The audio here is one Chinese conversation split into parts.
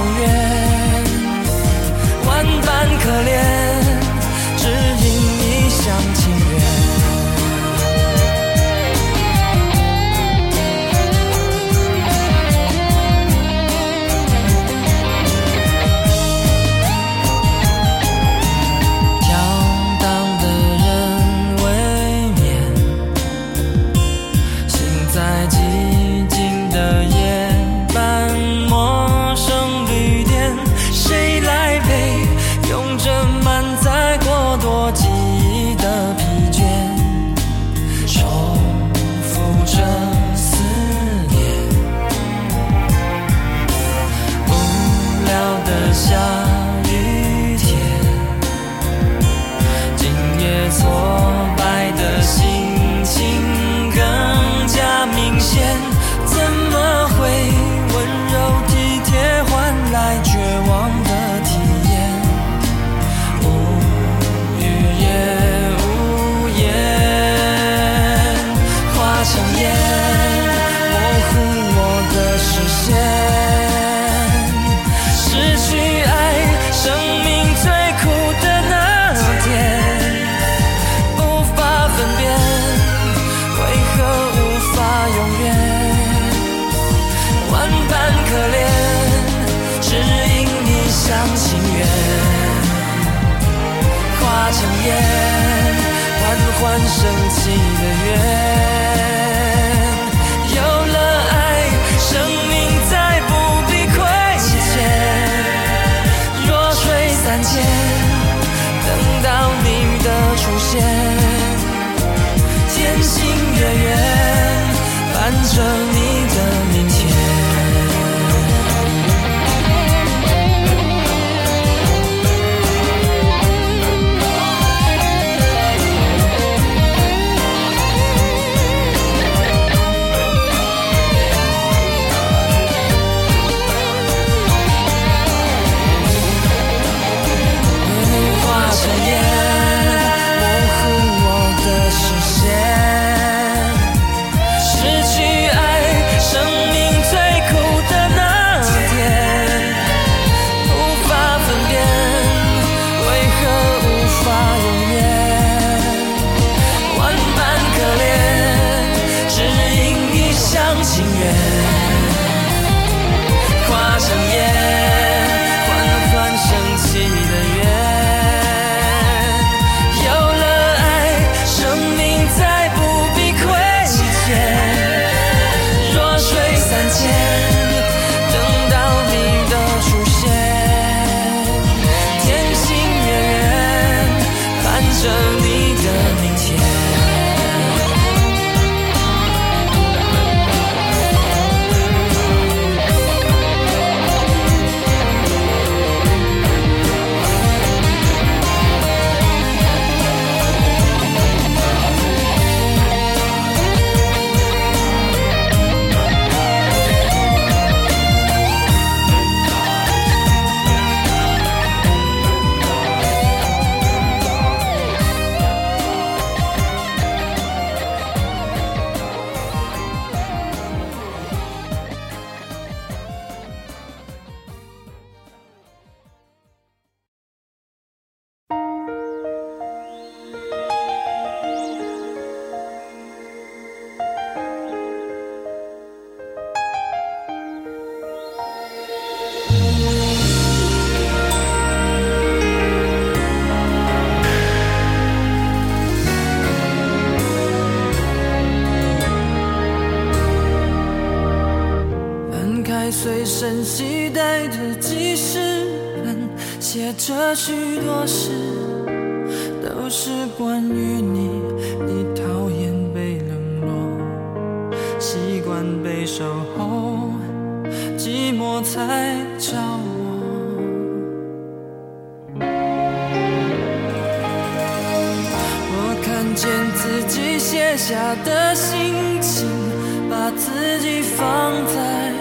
永远。舍弃的愿有了爱生命再不必亏欠。若水三千等到你的出现。天行的远伴着你在找我，我看见自己写下的心情，把自己放在。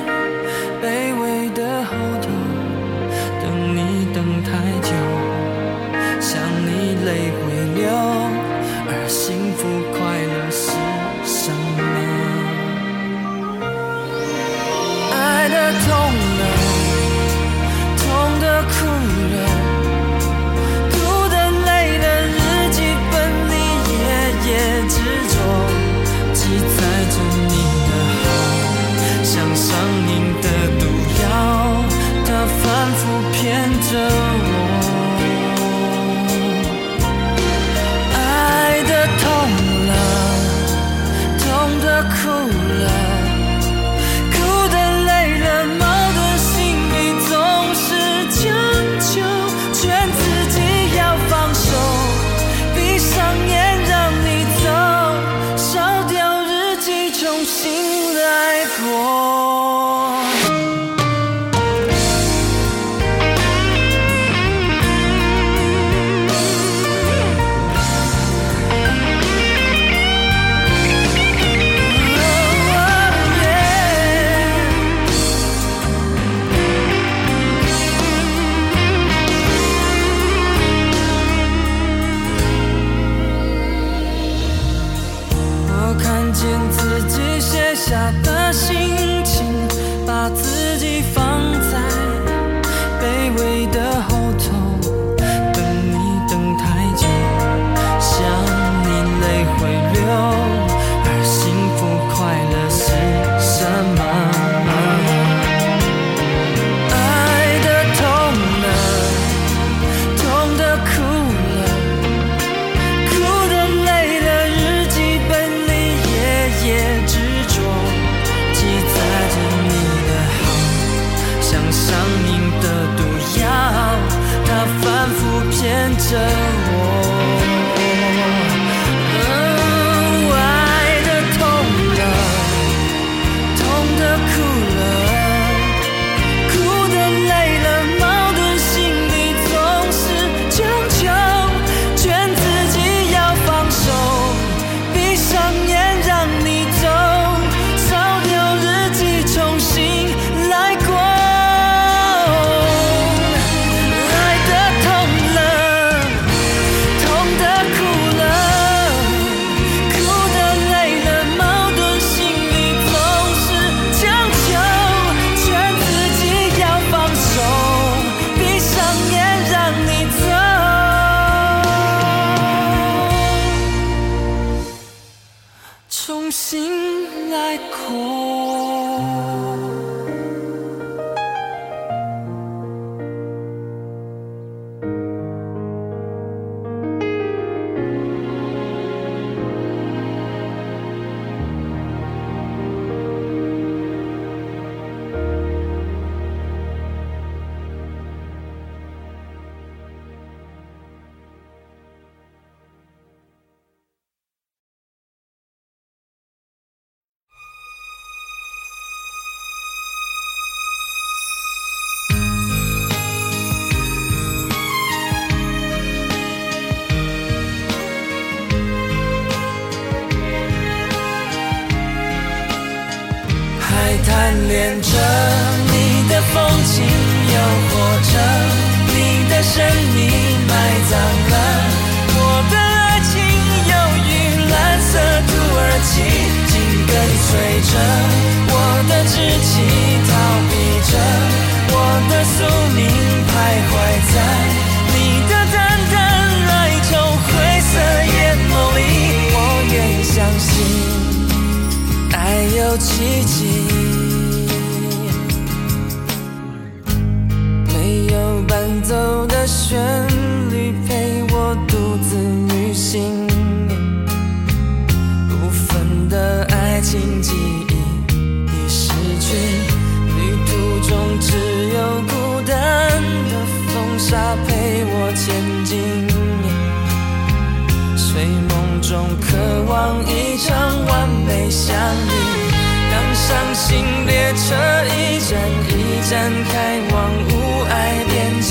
相遇，当伤心列车一站一站开往无爱边境。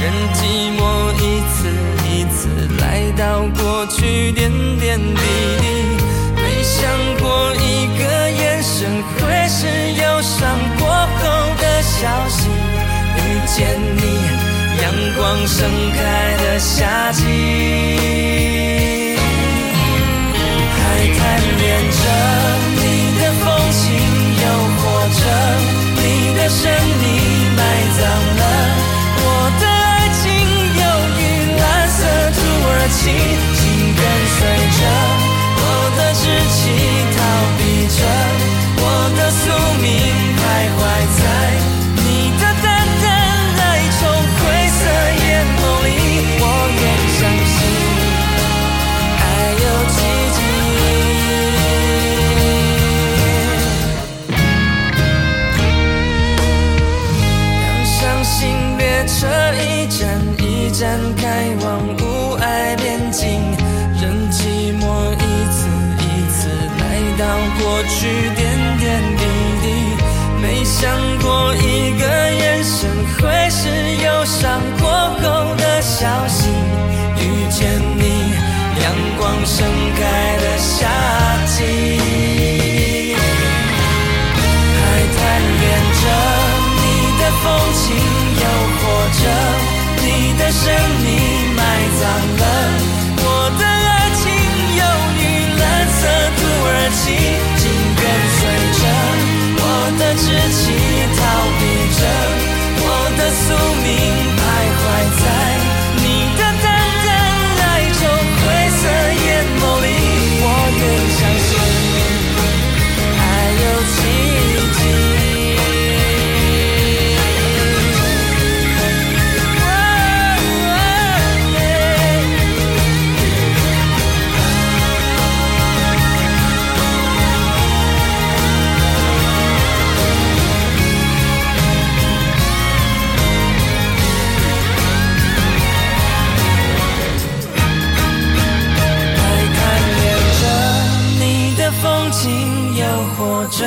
任寂寞一次一次来到过去点点滴滴，没想过一个眼神会是忧伤过后的消息。遇见你，阳光盛开的夏季，是你埋葬。想过一个眼神会是忧伤过后的消息。遇见你，阳光盛开的夏季，还贪恋着你的风情，又或者你的神秘埋葬了。我的爱情忧郁蓝色土耳其，着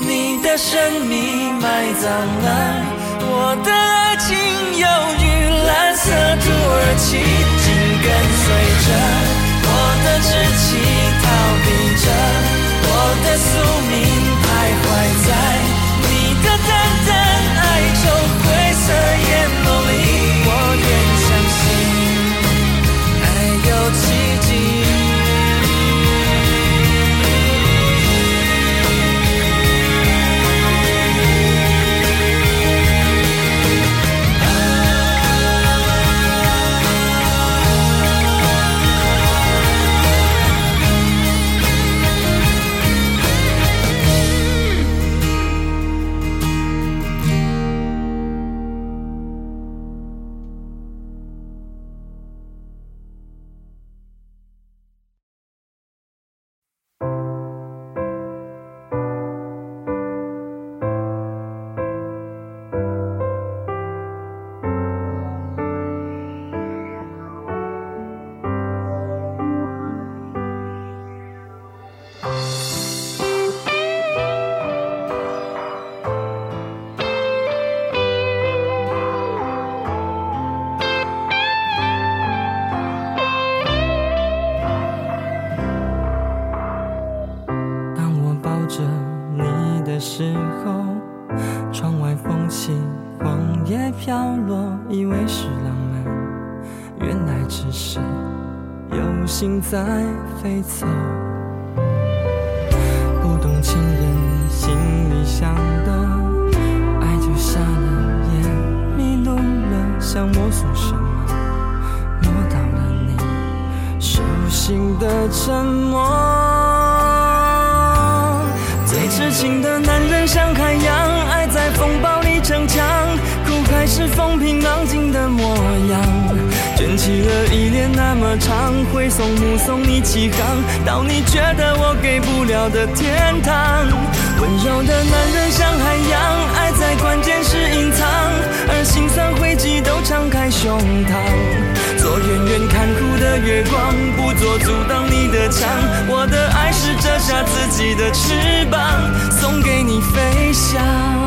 你的生命埋葬了我的爱情，忧郁蓝色土耳其，紧跟随着我的志气，逃避着我的宿命，飘落，以为是浪漫，原来只是有心在飞走。不懂情人心里想的，爱就瞎了眼，迷路了，想摸索什么，摸到了你手心的沉默。最痴情的男人像海洋，还是风平浪静的模样。卷起了依恋那么长，会送目送你起航，到你觉得我给不了的天堂。温柔的男人像海洋，爱在关键时隐藏，而心酸灰烬都敞开胸膛。做远远看哭的月光，不做阻挡你的墙。我的爱是折下自己的翅膀，送给你飞翔。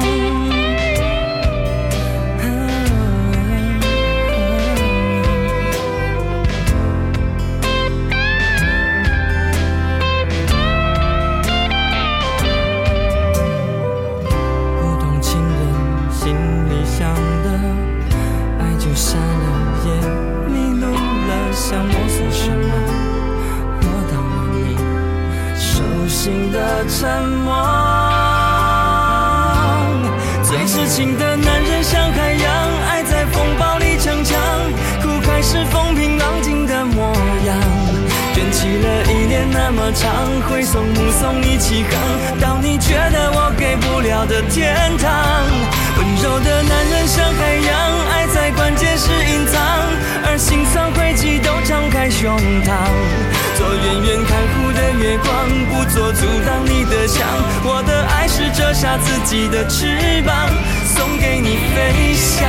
沉默。最痴情的男人像海洋，爱在风暴里逞强，苦还是风平浪静的模样。卷起了依恋那么长，挥送目送你起航，到你觉得我给不了的天堂。温柔的男人像海洋，爱在关键时隐藏，而心酸灰烬都敞开胸膛。做远远看护的月光，不做阻挡你的墙。我的爱是折下自己的翅膀，送给你飞翔。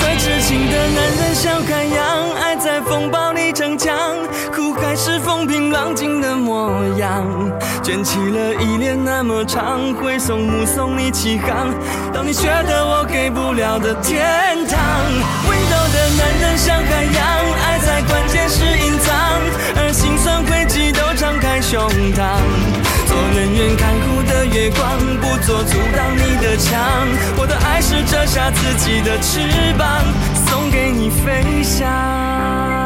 在痴情的男人笑看风平浪静的模样，卷起了依恋那么长，会送目送你起航，到你觉得我给不了的天堂。温柔的男人像海洋，爱在关键时隐藏，而心酸灰烬都敞开胸膛。做人愿看护的月光，不做阻挡你的墙。我的爱是折下自己的翅膀，送给你飞翔。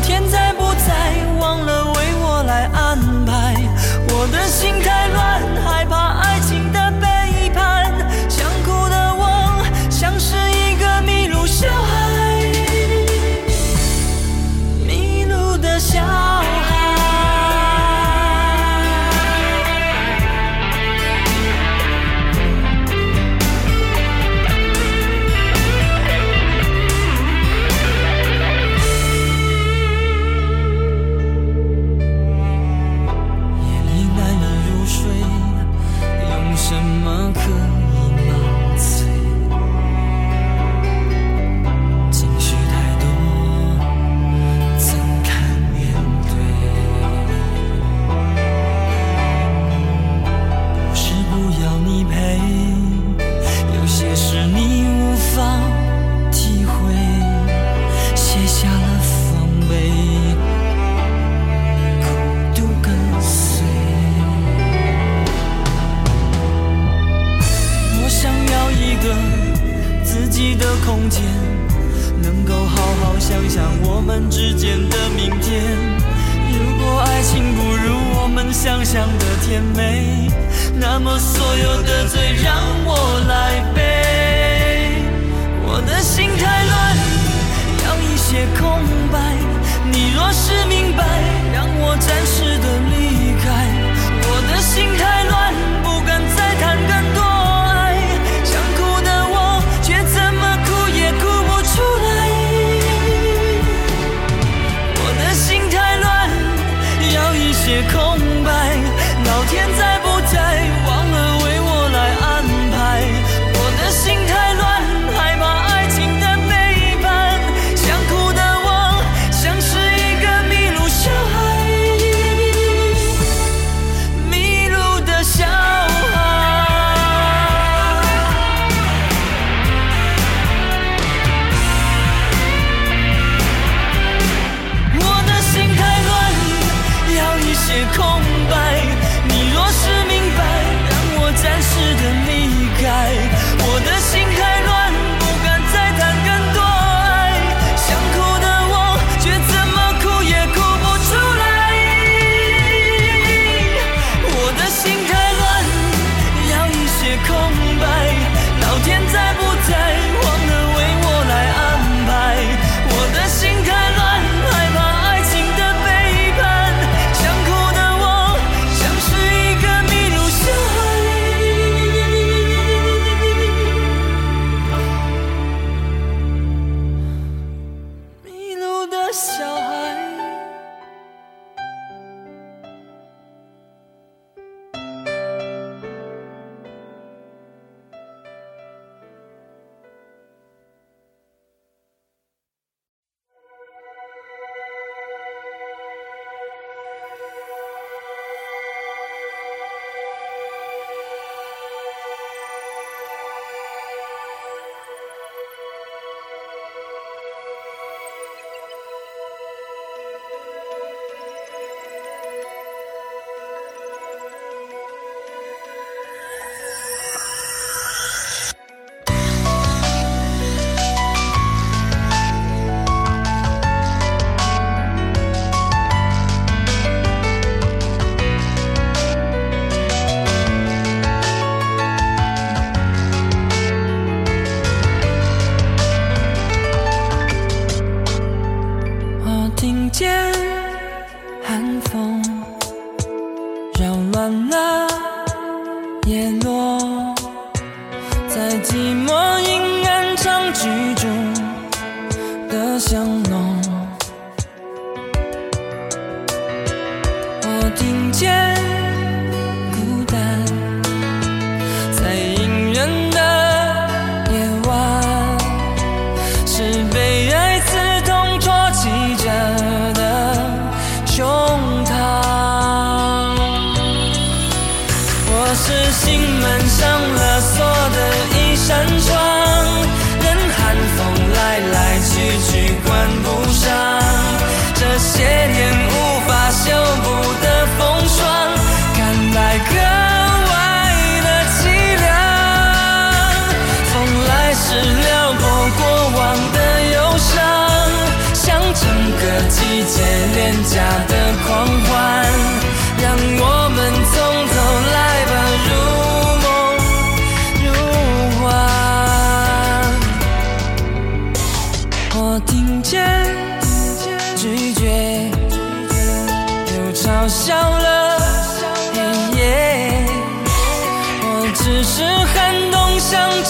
天在不在，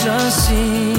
可惜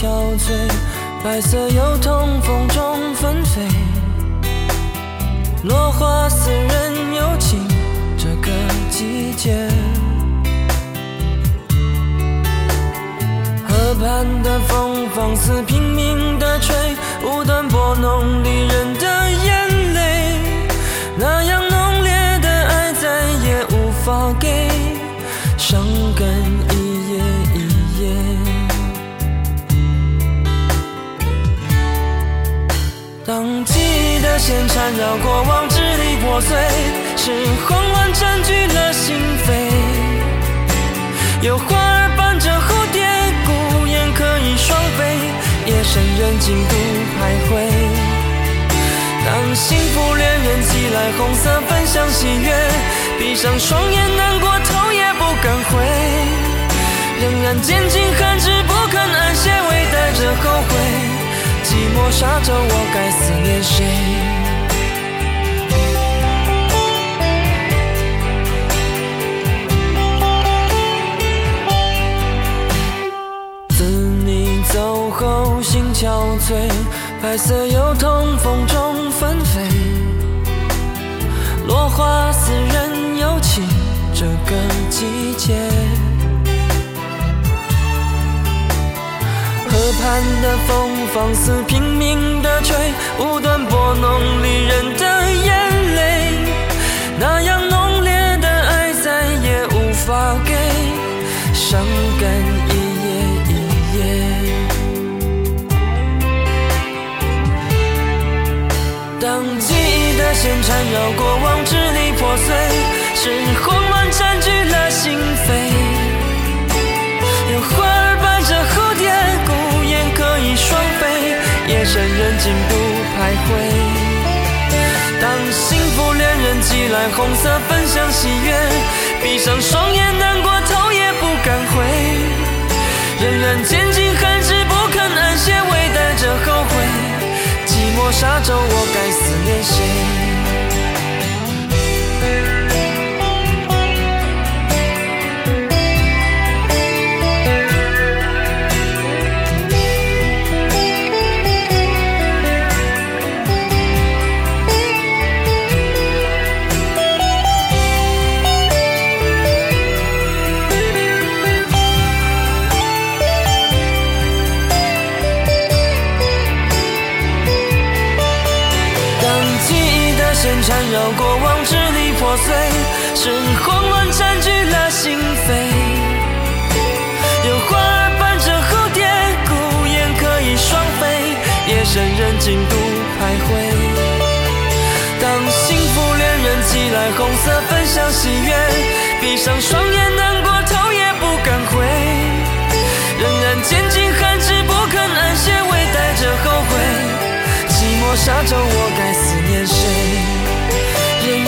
憔悴白色油桐风中纷飞落花似人有情这个季节。河畔的风放肆拼命的吹无端拨弄离人的线缠绕过往，支离破碎，是慌乱占据了心扉。有花儿伴着蝴蝶，孤雁可以双飞，夜深人静独徘徊。当幸福恋人寄来红色分享喜悦，闭上双眼难过头也不敢回，仍然坚禁寒枝不肯安歇，微带着后悔。寂寞沙洲，我该思念谁？心憔悴，白色油桐风中纷飞，落花似人有情，这个季节。河畔的风放肆拼命的吹，无端拨弄离人的眼泪。那样缠绕过往，支离破碎，是慌乱占据了心扉。有花儿伴着蝴蝶。孤雁可以双飞夜深人静独徘徊，当幸福恋人寄来红色分享喜悦，闭上双眼难过头也不敢回，仍然坚缠绕过往，支离破碎，是慌乱占据了心扉。有花儿伴着蝴蝶，孤雁可以双飞，夜深人静独徘徊。当幸福恋人寄来红色分享喜悦，闭上双眼难过头也不敢回，仍然坚禁寒枝不肯安歇，微带着后悔。寂寞沙洲，我该思念谁？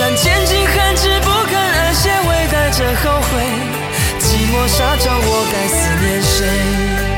仍然坚禁寒枝不肯安歇，微带着后悔。寂寞沙洲，我该思念谁？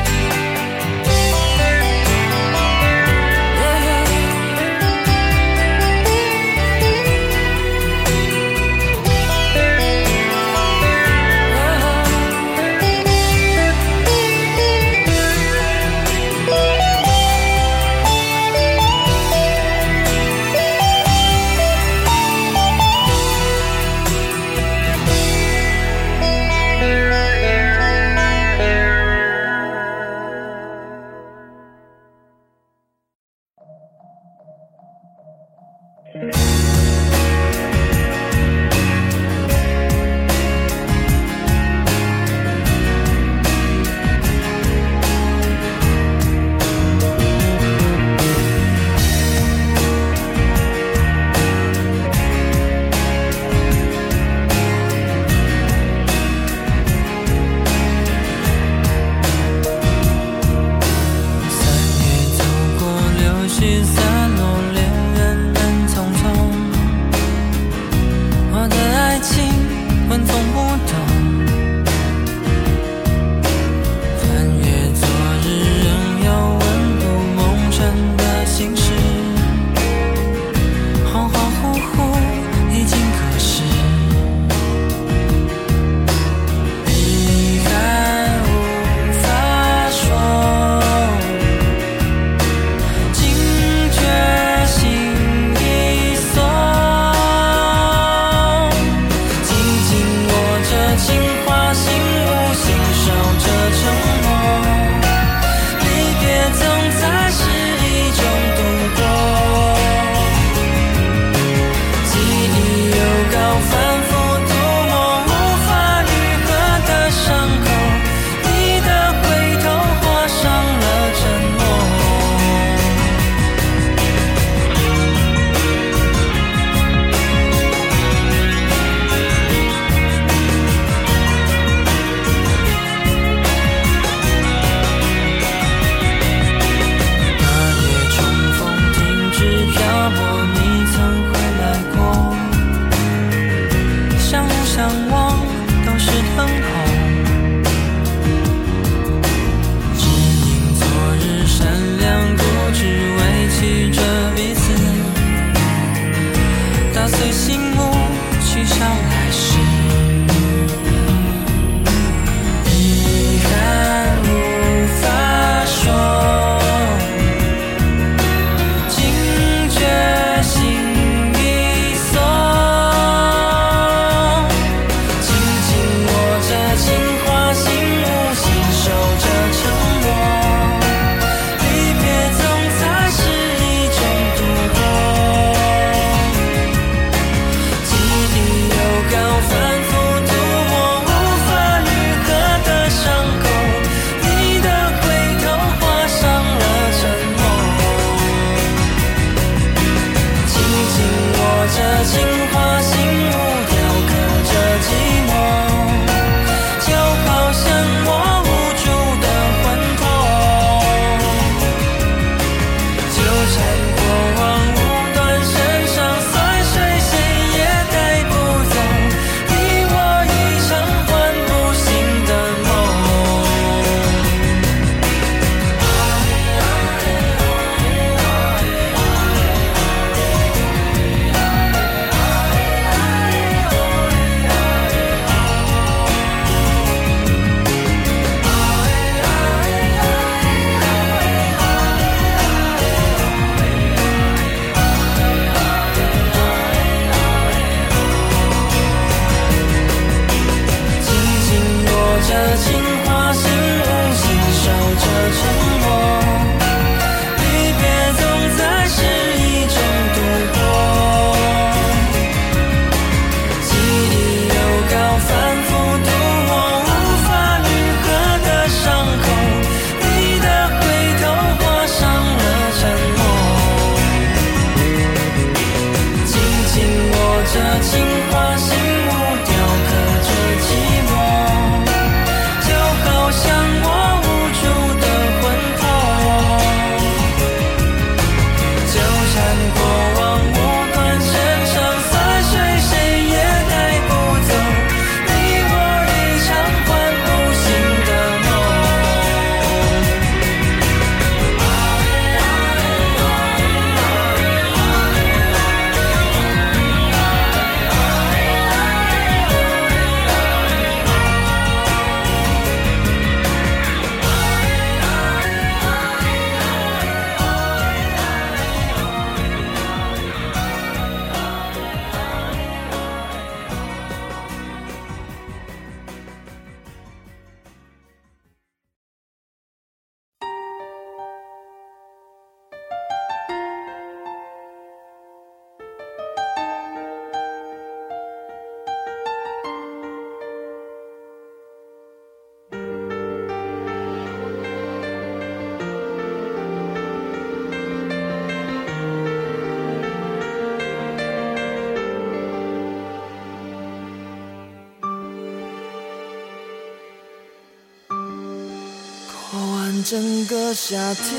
整个夏天，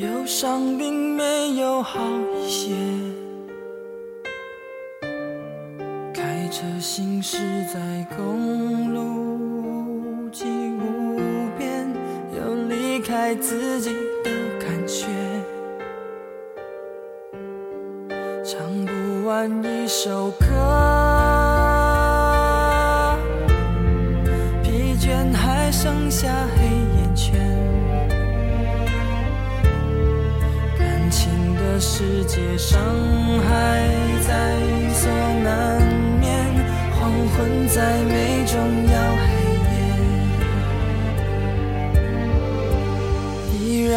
忧伤并没有好一些。开车行驶在公路无际无边，有离开自己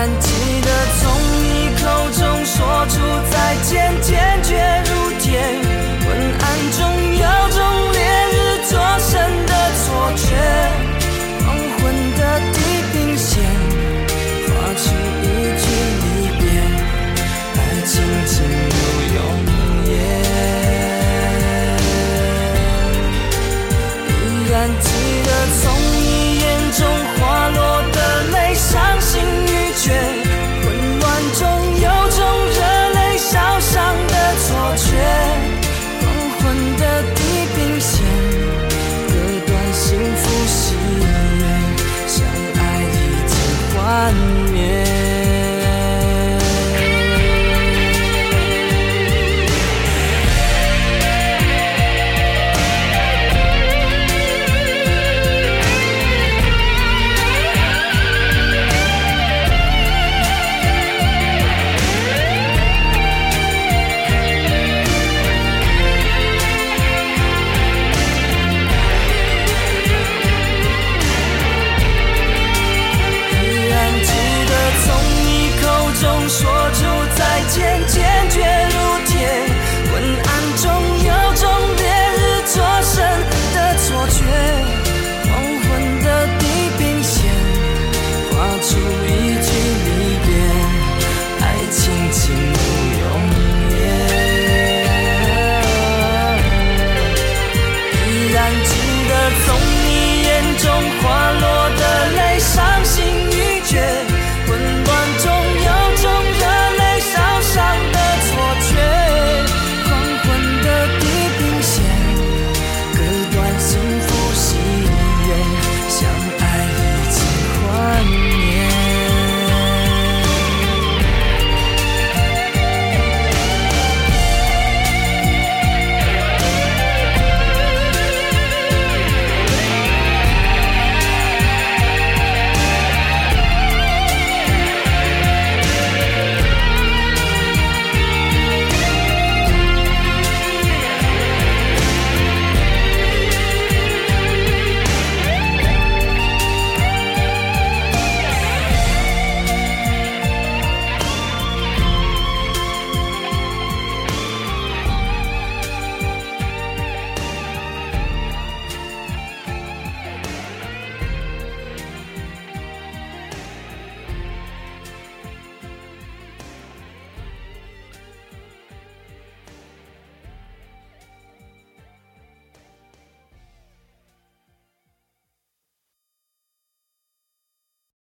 然记得从你口中说出再见，坚决如。